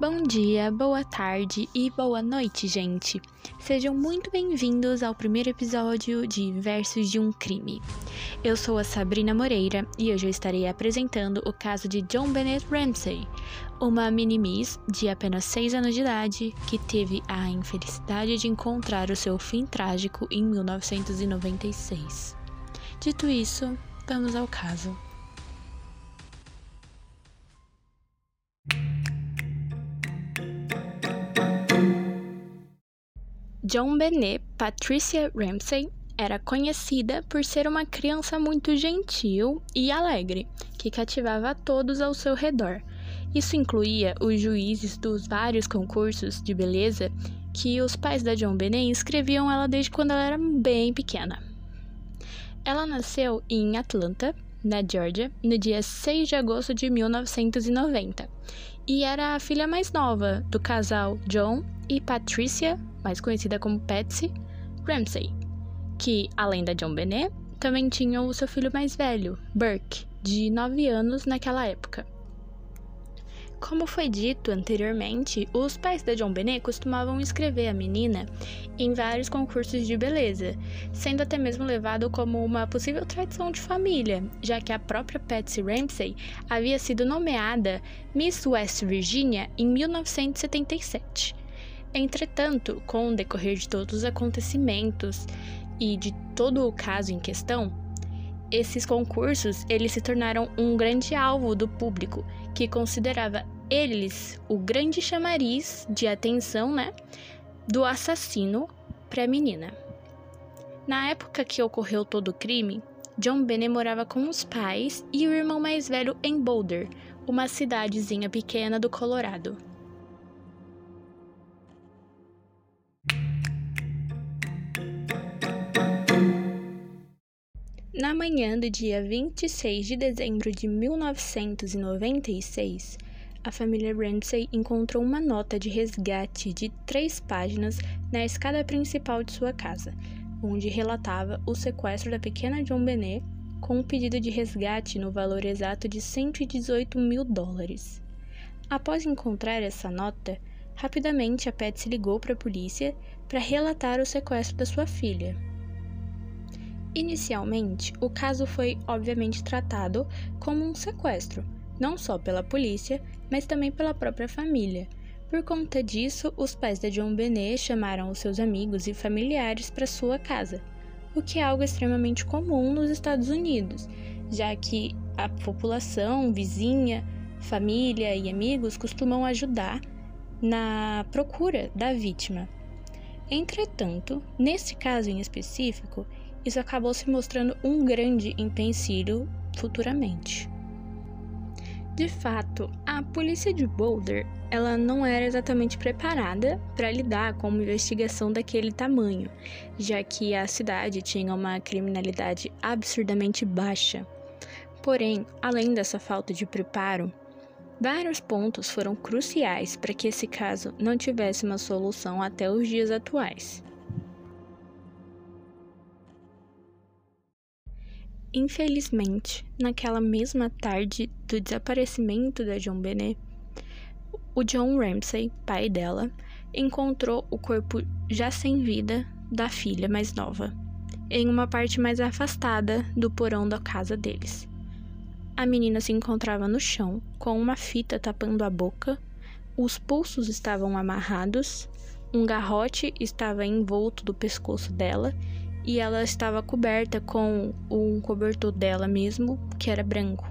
Bom dia, boa tarde e boa noite, gente. Sejam muito bem-vindos ao primeiro episódio de Versos de um Crime. Eu sou a Sabrina Moreira e hoje eu estarei apresentando o caso de John Bennett Ramsey, uma mini-miss de apenas 6 anos de idade que teve a infelicidade de encontrar o seu fim trágico em 1996. Dito isso, vamos ao caso. John Benet Patricia Ramsey era conhecida por ser uma criança muito gentil e alegre, que cativava a todos ao seu redor. Isso incluía os juízes dos vários concursos de beleza que os pais da John Benet inscreviam ela desde quando ela era bem pequena. Ela nasceu em Atlanta, na Georgia, no dia 6 de agosto de 1990, e era a filha mais nova do casal John e Patricia mais conhecida como Patsy Ramsey, que, além da John Benet, também tinha o seu filho mais velho, Burke, de 9 anos naquela época. Como foi dito anteriormente, os pais da John Benet costumavam inscrever a menina em vários concursos de beleza, sendo até mesmo levado como uma possível tradição de família, já que a própria Patsy Ramsey havia sido nomeada Miss West Virginia em 1977. Entretanto, com o decorrer de todos os acontecimentos e de todo o caso em questão, esses concursos eles se tornaram um grande alvo do público que considerava eles o grande chamariz de atenção, né, do assassino para a menina. Na época que ocorreu todo o crime, John Bennett morava com os pais e o irmão mais velho em Boulder, uma cidadezinha pequena do Colorado. Na manhã do dia 26 de dezembro de 1996, a família Ramsey encontrou uma nota de resgate de três páginas na escada principal de sua casa, onde relatava o sequestro da pequena John Benet com um pedido de resgate no valor exato de 118 mil dólares. Após encontrar essa nota, rapidamente a Patsy ligou para a polícia para relatar o sequestro da sua filha. Inicialmente, o caso foi obviamente tratado como um sequestro, não só pela polícia, mas também pela própria família. Por conta disso, os pais da John Benet chamaram os seus amigos e familiares para sua casa, o que é algo extremamente comum nos Estados Unidos, já que a população, vizinha, família e amigos costumam ajudar na procura da vítima. Entretanto, nesse caso em específico, isso acabou se mostrando um grande empecilho futuramente. De fato, a polícia de Boulder ela não era exatamente preparada para lidar com uma investigação daquele tamanho, já que a cidade tinha uma criminalidade absurdamente baixa. Porém, além dessa falta de preparo, vários pontos foram cruciais para que esse caso não tivesse uma solução até os dias atuais. Infelizmente, naquela mesma tarde do desaparecimento da John Benet, o John Ramsey, pai dela, encontrou o corpo já sem vida da filha mais nova, em uma parte mais afastada do porão da casa deles. A menina se encontrava no chão, com uma fita tapando a boca, os pulsos estavam amarrados, um garrote estava envolto do pescoço dela e ela estava coberta com um cobertor dela mesmo, que era branco.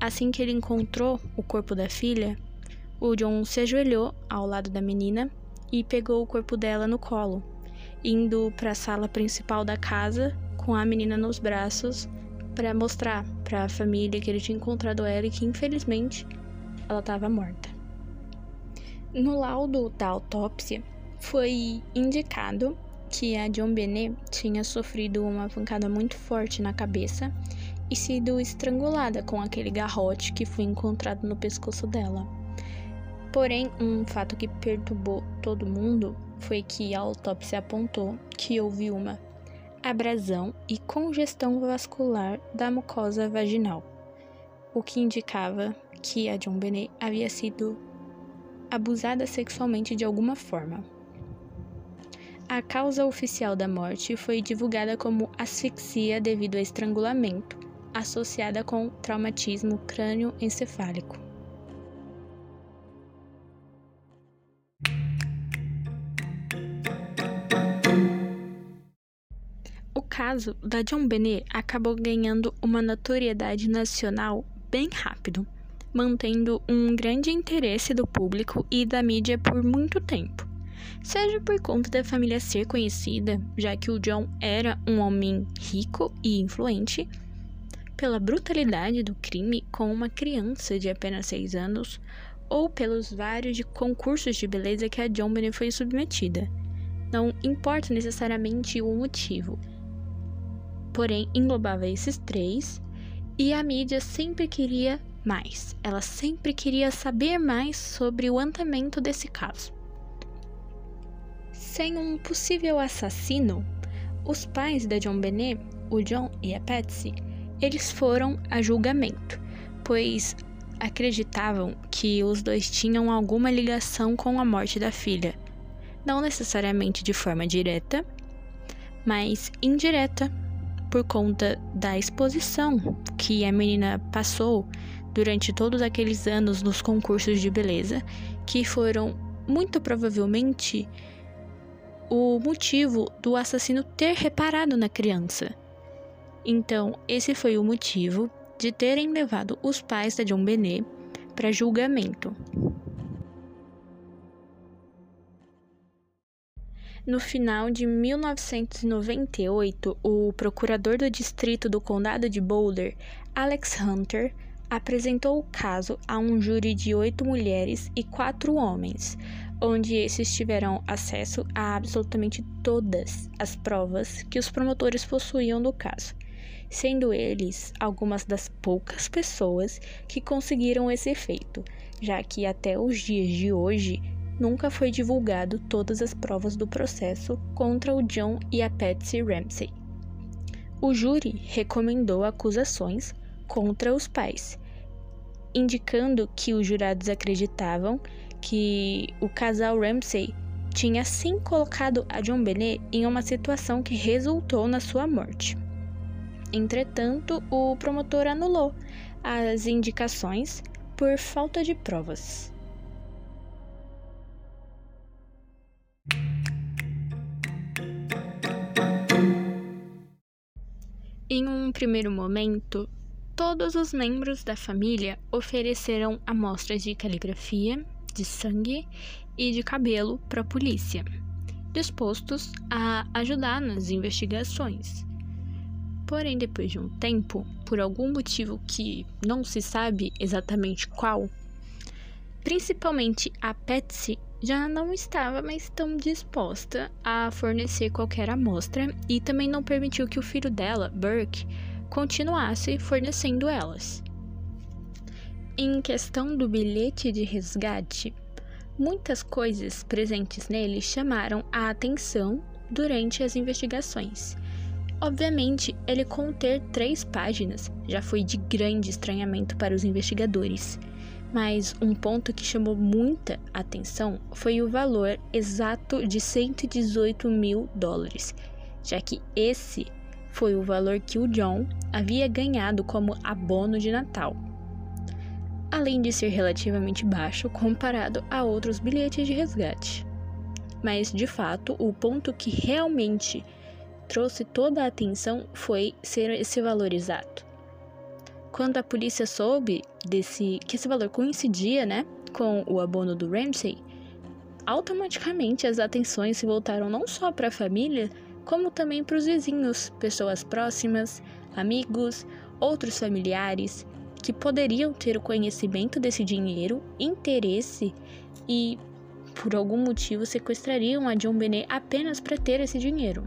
Assim que ele encontrou o corpo da filha, o John se ajoelhou ao lado da menina e pegou o corpo dela no colo, indo para a sala principal da casa com a menina nos braços para mostrar para a família que ele tinha encontrado ela e que infelizmente ela estava morta. No laudo da autópsia foi indicado que a John Benet tinha sofrido uma pancada muito forte na cabeça e sido estrangulada com aquele garrote que foi encontrado no pescoço dela. Porém, um fato que perturbou todo mundo foi que a autópsia apontou que houve uma abrasão e congestão vascular da mucosa vaginal, o que indicava que a John Benet havia sido abusada sexualmente de alguma forma. A causa oficial da morte foi divulgada como asfixia devido a estrangulamento, associada com traumatismo crânioencefálico. O caso da John Benet acabou ganhando uma notoriedade nacional bem rápido, mantendo um grande interesse do público e da mídia por muito tempo seja por conta da família ser conhecida, já que o John era um homem rico e influente, pela brutalidade do crime com uma criança de apenas 6 anos, ou pelos vários de concursos de beleza que a John Bennett foi submetida. Não importa necessariamente o motivo. Porém, englobava esses três, e a mídia sempre queria mais. Ela sempre queria saber mais sobre o andamento desse caso. Sem um possível assassino, os pais da John Benet, o John e a Patsy, eles foram a julgamento, pois acreditavam que os dois tinham alguma ligação com a morte da filha, não necessariamente de forma direta, mas indireta, por conta da exposição que a menina passou durante todos aqueles anos nos concursos de beleza, que foram muito provavelmente o motivo do assassino ter reparado na criança. Então, esse foi o motivo de terem levado os pais da John Benet para julgamento. No final de 1998, o procurador do distrito do condado de Boulder, Alex Hunter, apresentou o caso a um júri de oito mulheres e quatro homens, onde esses tiveram acesso a absolutamente todas as provas que os promotores possuíam do caso, sendo eles algumas das poucas pessoas que conseguiram esse feito, já que até os dias de hoje nunca foi divulgado todas as provas do processo contra o John e a Patsy Ramsey. O júri recomendou acusações contra os pais, indicando que os jurados acreditavam que o casal Ramsey tinha sim colocado a John Benet em uma situação que resultou na sua morte. Entretanto, o promotor anulou as indicações por falta de provas. Em um primeiro momento, todos os membros da família ofereceram amostras de caligrafia de sangue e de cabelo para a polícia, dispostos a ajudar nas investigações. Porém, depois de um tempo, por algum motivo que não se sabe exatamente qual, principalmente a Patsy já não estava mais tão disposta a fornecer qualquer amostra e também não permitiu que o filho dela, Burke, continuasse fornecendo elas. Em questão do bilhete de resgate, muitas coisas presentes nele chamaram a atenção durante as investigações. Obviamente, ele conter três páginas já foi de grande estranhamento para os investigadores, mas um ponto que chamou muita atenção foi o valor exato de 118 mil dólares, já que esse foi o valor que o John havia ganhado como abono de Natal além de ser relativamente baixo comparado a outros bilhetes de resgate. Mas, de fato, o ponto que realmente trouxe toda a atenção foi ser esse valor exato. Quando a polícia soube desse que esse valor coincidia, né, com o abono do Ramsey, automaticamente as atenções se voltaram não só para a família, como também para os vizinhos, pessoas próximas, amigos, outros familiares que poderiam ter o conhecimento desse dinheiro, interesse e, por algum motivo, sequestrariam a John Benet apenas para ter esse dinheiro.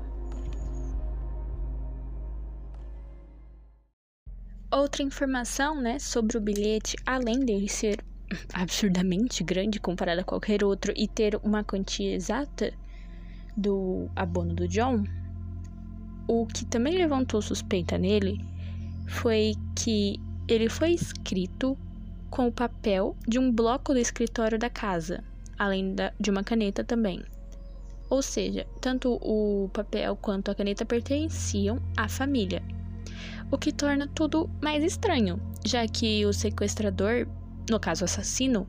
Outra informação, né, sobre o bilhete, além dele ser absurdamente grande comparado a qualquer outro e ter uma quantia exata do abono do John, o que também levantou suspeita nele foi que ele foi escrito com o papel de um bloco do escritório da casa, além da, de uma caneta também. Ou seja, tanto o papel quanto a caneta pertenciam à família. O que torna tudo mais estranho, já que o sequestrador, no caso assassino,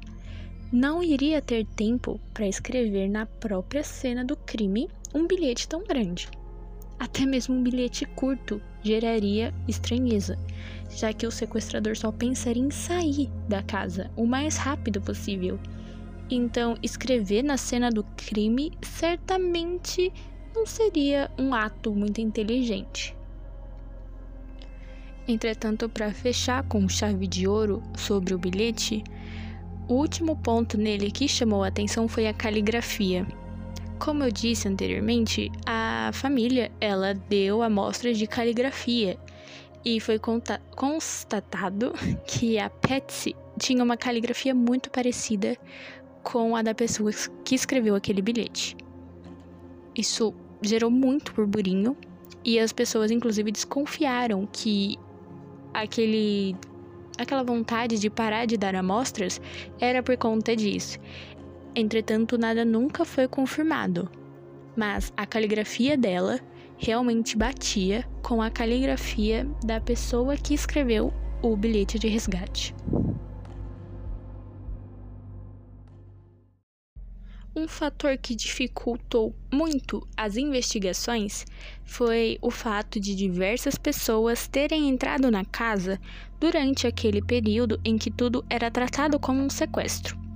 não iria ter tempo para escrever na própria cena do crime um bilhete tão grande. Até mesmo um bilhete curto geraria estranheza, já que o sequestrador só pensaria em sair da casa o mais rápido possível. Então, escrever na cena do crime certamente não seria um ato muito inteligente. Entretanto, para fechar com chave de ouro sobre o bilhete, o último ponto nele que chamou a atenção foi a caligrafia. Como eu disse anteriormente, a família ela deu amostras de caligrafia e foi constatado que a Patsy tinha uma caligrafia muito parecida com a da pessoa que escreveu aquele bilhete. Isso gerou muito burburinho e as pessoas inclusive desconfiaram que aquele aquela vontade de parar de dar amostras era por conta disso. Entretanto, nada nunca foi confirmado, mas a caligrafia dela realmente batia com a caligrafia da pessoa que escreveu o bilhete de resgate. Um fator que dificultou muito as investigações foi o fato de diversas pessoas terem entrado na casa durante aquele período em que tudo era tratado como um sequestro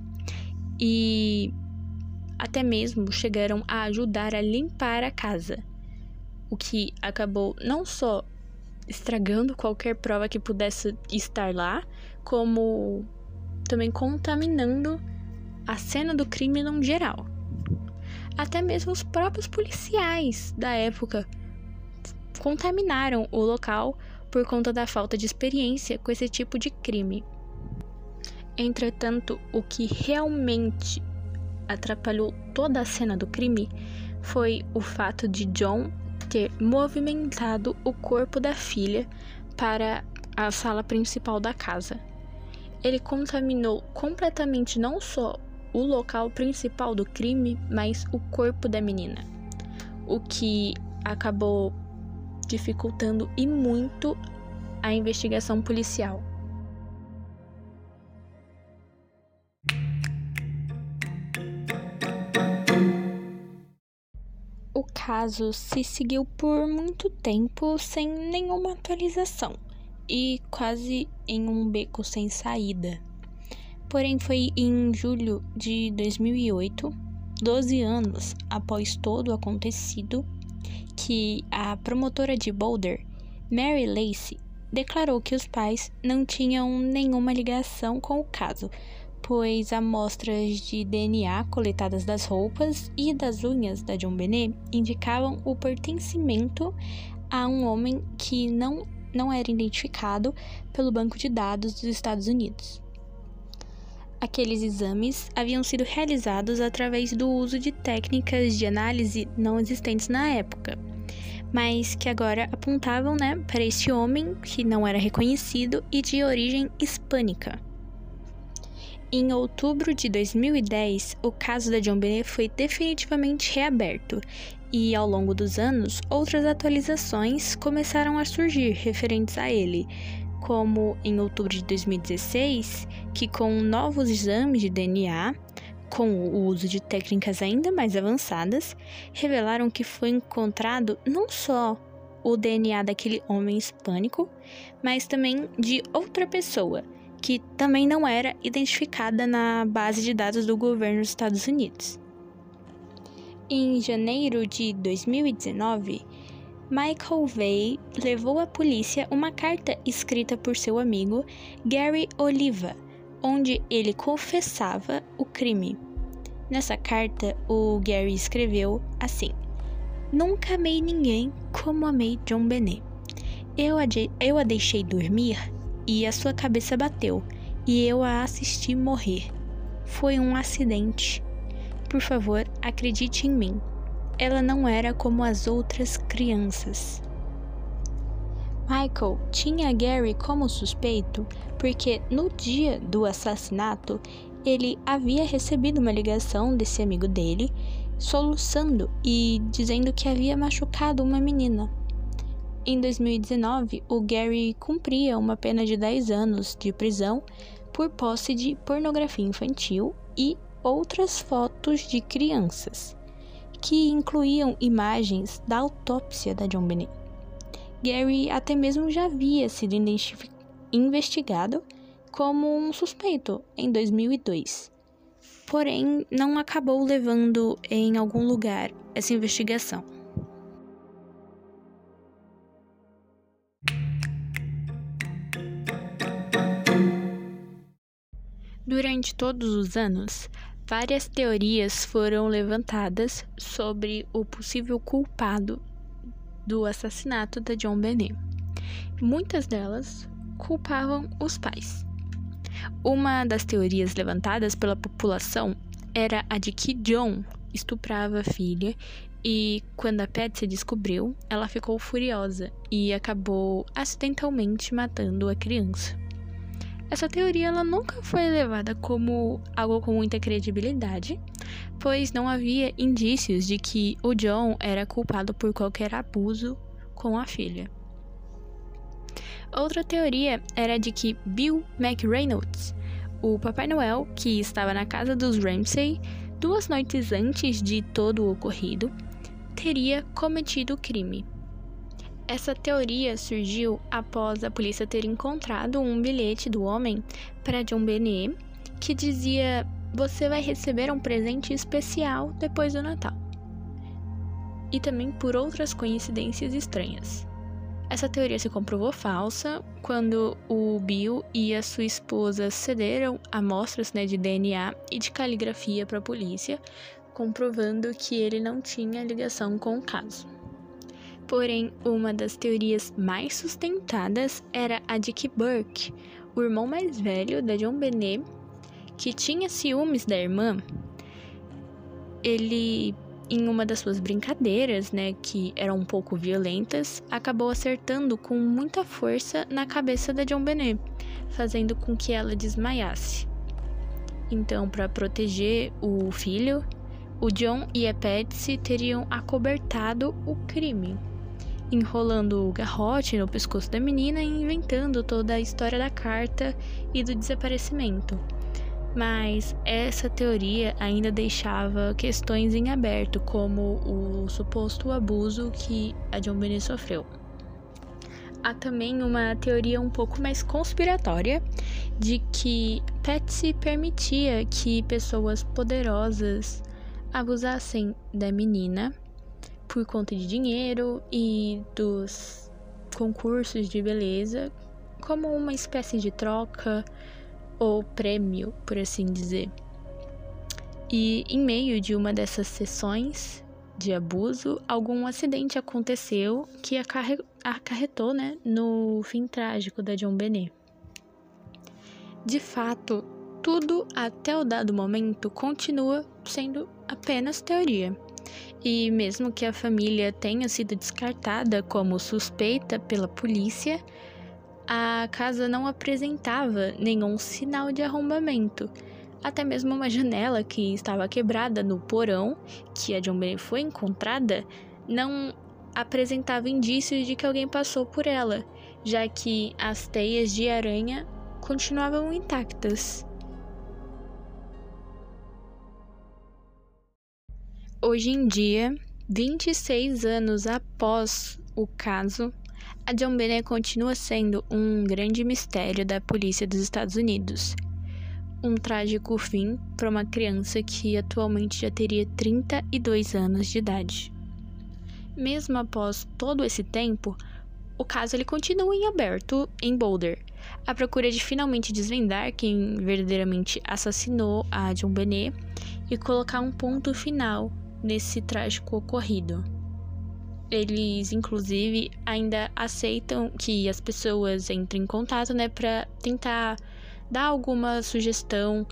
e até mesmo chegaram a ajudar a limpar a casa, o que acabou não só estragando qualquer prova que pudesse estar lá, como também contaminando a cena do crime no geral. Até mesmo os próprios policiais da época contaminaram o local por conta da falta de experiência com esse tipo de crime. Entretanto, o que realmente atrapalhou toda a cena do crime foi o fato de John ter movimentado o corpo da filha para a sala principal da casa. Ele contaminou completamente não só o local principal do crime, mas o corpo da menina, o que acabou dificultando e muito a investigação policial. O caso se seguiu por muito tempo sem nenhuma atualização e quase em um beco sem saída. Porém, foi em julho de 2008, 12 anos após todo o acontecido, que a promotora de Boulder, Mary Lacey, declarou que os pais não tinham nenhuma ligação com o caso, pois amostras de DNA coletadas das roupas e das unhas da John Benet indicavam o pertencimento a um homem que não, não era identificado pelo banco de dados dos Estados Unidos. Aqueles exames haviam sido realizados através do uso de técnicas de análise não existentes na época, mas que agora apontavam né, para esse homem que não era reconhecido e de origem hispânica. Em outubro de 2010, o caso da John Benet foi definitivamente reaberto e, ao longo dos anos, outras atualizações começaram a surgir referentes a ele, como em outubro de 2016, que com novos exames de DNA, com o uso de técnicas ainda mais avançadas, revelaram que foi encontrado não só o DNA daquele homem hispânico, mas também de outra pessoa que também não era identificada na base de dados do governo dos Estados Unidos. Em janeiro de 2019, Michael Vey levou à polícia uma carta escrita por seu amigo Gary Oliva, onde ele confessava o crime. Nessa carta, o Gary escreveu assim: Nunca amei ninguém como amei John Benet. Eu a, eu a deixei dormir e a sua cabeça bateu, e eu a assisti morrer. Foi um acidente. Por favor, acredite em mim. Ela não era como as outras crianças. Michael tinha Gary como suspeito porque no dia do assassinato ele havia recebido uma ligação desse amigo dele, soluçando e dizendo que havia machucado uma menina. Em 2019, o Gary cumpria uma pena de 10 anos de prisão por posse de pornografia infantil e outras fotos de crianças, que incluíam imagens da autópsia da John Benet. Gary até mesmo já havia sido investigado como um suspeito em 2002, porém não acabou levando em algum lugar essa investigação. Durante todos os anos, várias teorias foram levantadas sobre o possível culpado do assassinato da John Benet. Muitas delas culpavam os pais. Uma das teorias levantadas pela população era a de que John estuprava a filha e quando a Patsy descobriu, ela ficou furiosa e acabou acidentalmente matando a criança. Essa teoria ela nunca foi levada como algo com muita credibilidade, pois não havia indícios de que o John era culpado por qualquer abuso com a filha. Outra teoria era de que Bill McReynolds, o Papai Noel que estava na casa dos Ramsay duas noites antes de todo o ocorrido, teria cometido o crime. Essa teoria surgiu após a polícia ter encontrado um bilhete do homem para John Benet que dizia: Você vai receber um presente especial depois do Natal. E também por outras coincidências estranhas. Essa teoria se comprovou falsa quando o Bill e a sua esposa cederam amostras né, de DNA e de caligrafia para a polícia, comprovando que ele não tinha ligação com o caso. Porém, uma das teorias mais sustentadas era a de que Burke, o irmão mais velho da John Benet, que tinha ciúmes da irmã, ele, em uma das suas brincadeiras, né, que eram um pouco violentas, acabou acertando com muita força na cabeça da John Benet, fazendo com que ela desmaiasse. Então, para proteger o filho, o John e a Patsy teriam acobertado o crime enrolando o garrote no pescoço da menina e inventando toda a história da carta e do desaparecimento. Mas essa teoria ainda deixava questões em aberto, como o suposto abuso que a John Benet sofreu. Há também uma teoria um pouco mais conspiratória de que Patsy permitia que pessoas poderosas abusassem da menina por conta de dinheiro e dos concursos de beleza, como uma espécie de troca ou prêmio, por assim dizer. E em meio de uma dessas sessões de abuso, algum acidente aconteceu que acarretou né, no fim trágico da John Benet. De fato, tudo até o dado momento continua sendo apenas teoria. E mesmo que a família tenha sido descartada como suspeita pela polícia, a casa não apresentava nenhum sinal de arrombamento. Até mesmo uma janela que estava quebrada no porão, que a John Benet foi encontrada, não apresentava indícios de que alguém passou por ela, já que as teias de aranha continuavam intactas. Hoje em dia, 26 anos após o caso, a John Bennett continua sendo um grande mistério da polícia dos Estados Unidos. Um trágico fim para uma criança que atualmente já teria 32 anos de idade. Mesmo após todo esse tempo, o caso ele continua em aberto em Boulder, à procura de finalmente desvendar quem verdadeiramente assassinou a John Benet e colocar um ponto final nesse trágico ocorrido. Eles, inclusive, ainda aceitam que as pessoas entrem em contato, né, para tentar dar alguma sugestão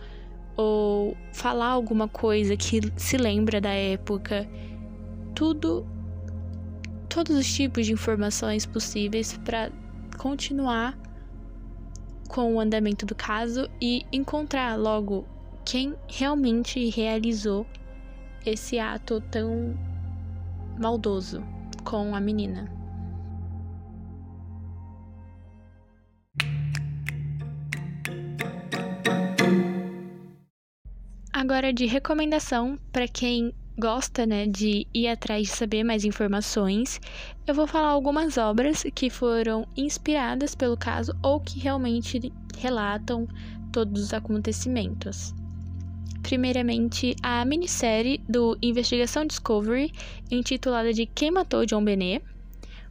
ou falar alguma coisa que se lembra da época. Tudo, todos os tipos de informações possíveis para continuar com o andamento do caso e encontrar logo quem realmente realizou esse ato tão maldoso com a menina. Agora, de recomendação para quem gosta né, de ir atrás de saber mais informações, eu vou falar algumas obras que foram inspiradas pelo caso ou que realmente relatam todos os acontecimentos. Primeiramente, a minissérie do Investigação Discovery, intitulada de Quem Matou John Benet,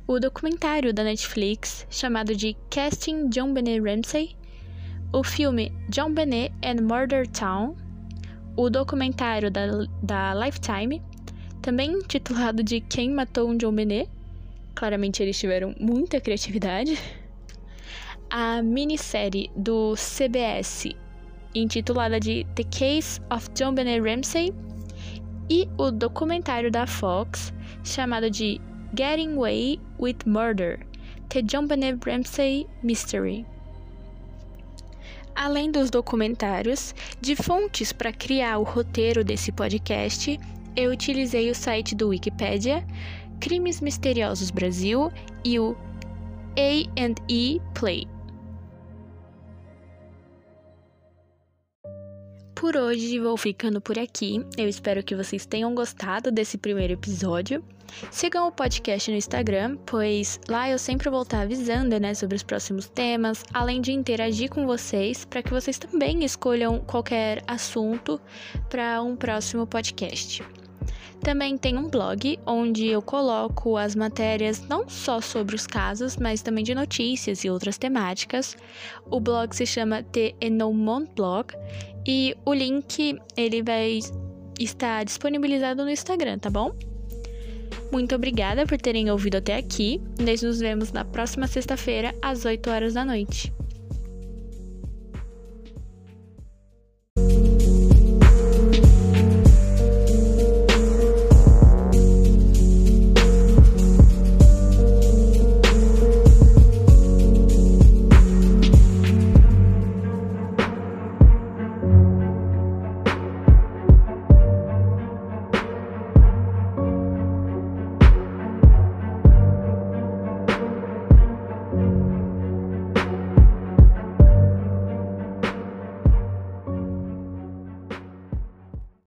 o documentário da Netflix chamado de Casting John Benet Ramsey, o filme John Benet and Murder Town, o documentário da, da Lifetime, também intitulado de Quem Matou um John Benet. Claramente eles tiveram muita criatividade. A minissérie do CBS, intitulada de The Case of John Benet Ramsey. E o documentário da Fox, chamado de Getting Away with Murder, The John Benet Ramsey Mystery. Além dos documentários, de fontes para criar o roteiro desse podcast, eu utilizei o site do Wikipedia, Crimes Misteriosos Brasil e o A&E Play. Por hoje vou ficando por aqui. Eu espero que vocês tenham gostado desse primeiro episódio. Sigam o podcast no Instagram, pois lá eu sempre vou estar avisando né, sobre os próximos temas, além de interagir com vocês para que vocês também escolham qualquer assunto para um próximo podcast. Também tem um blog onde eu coloco as matérias não só sobre os casos, mas também de notícias e outras temáticas. O blog se chama The Enomont Blog e o link ele vai estar disponibilizado no Instagram, tá bom? Muito obrigada por terem ouvido até aqui. Nós nos vemos na próxima sexta-feira, às 8 horas da noite.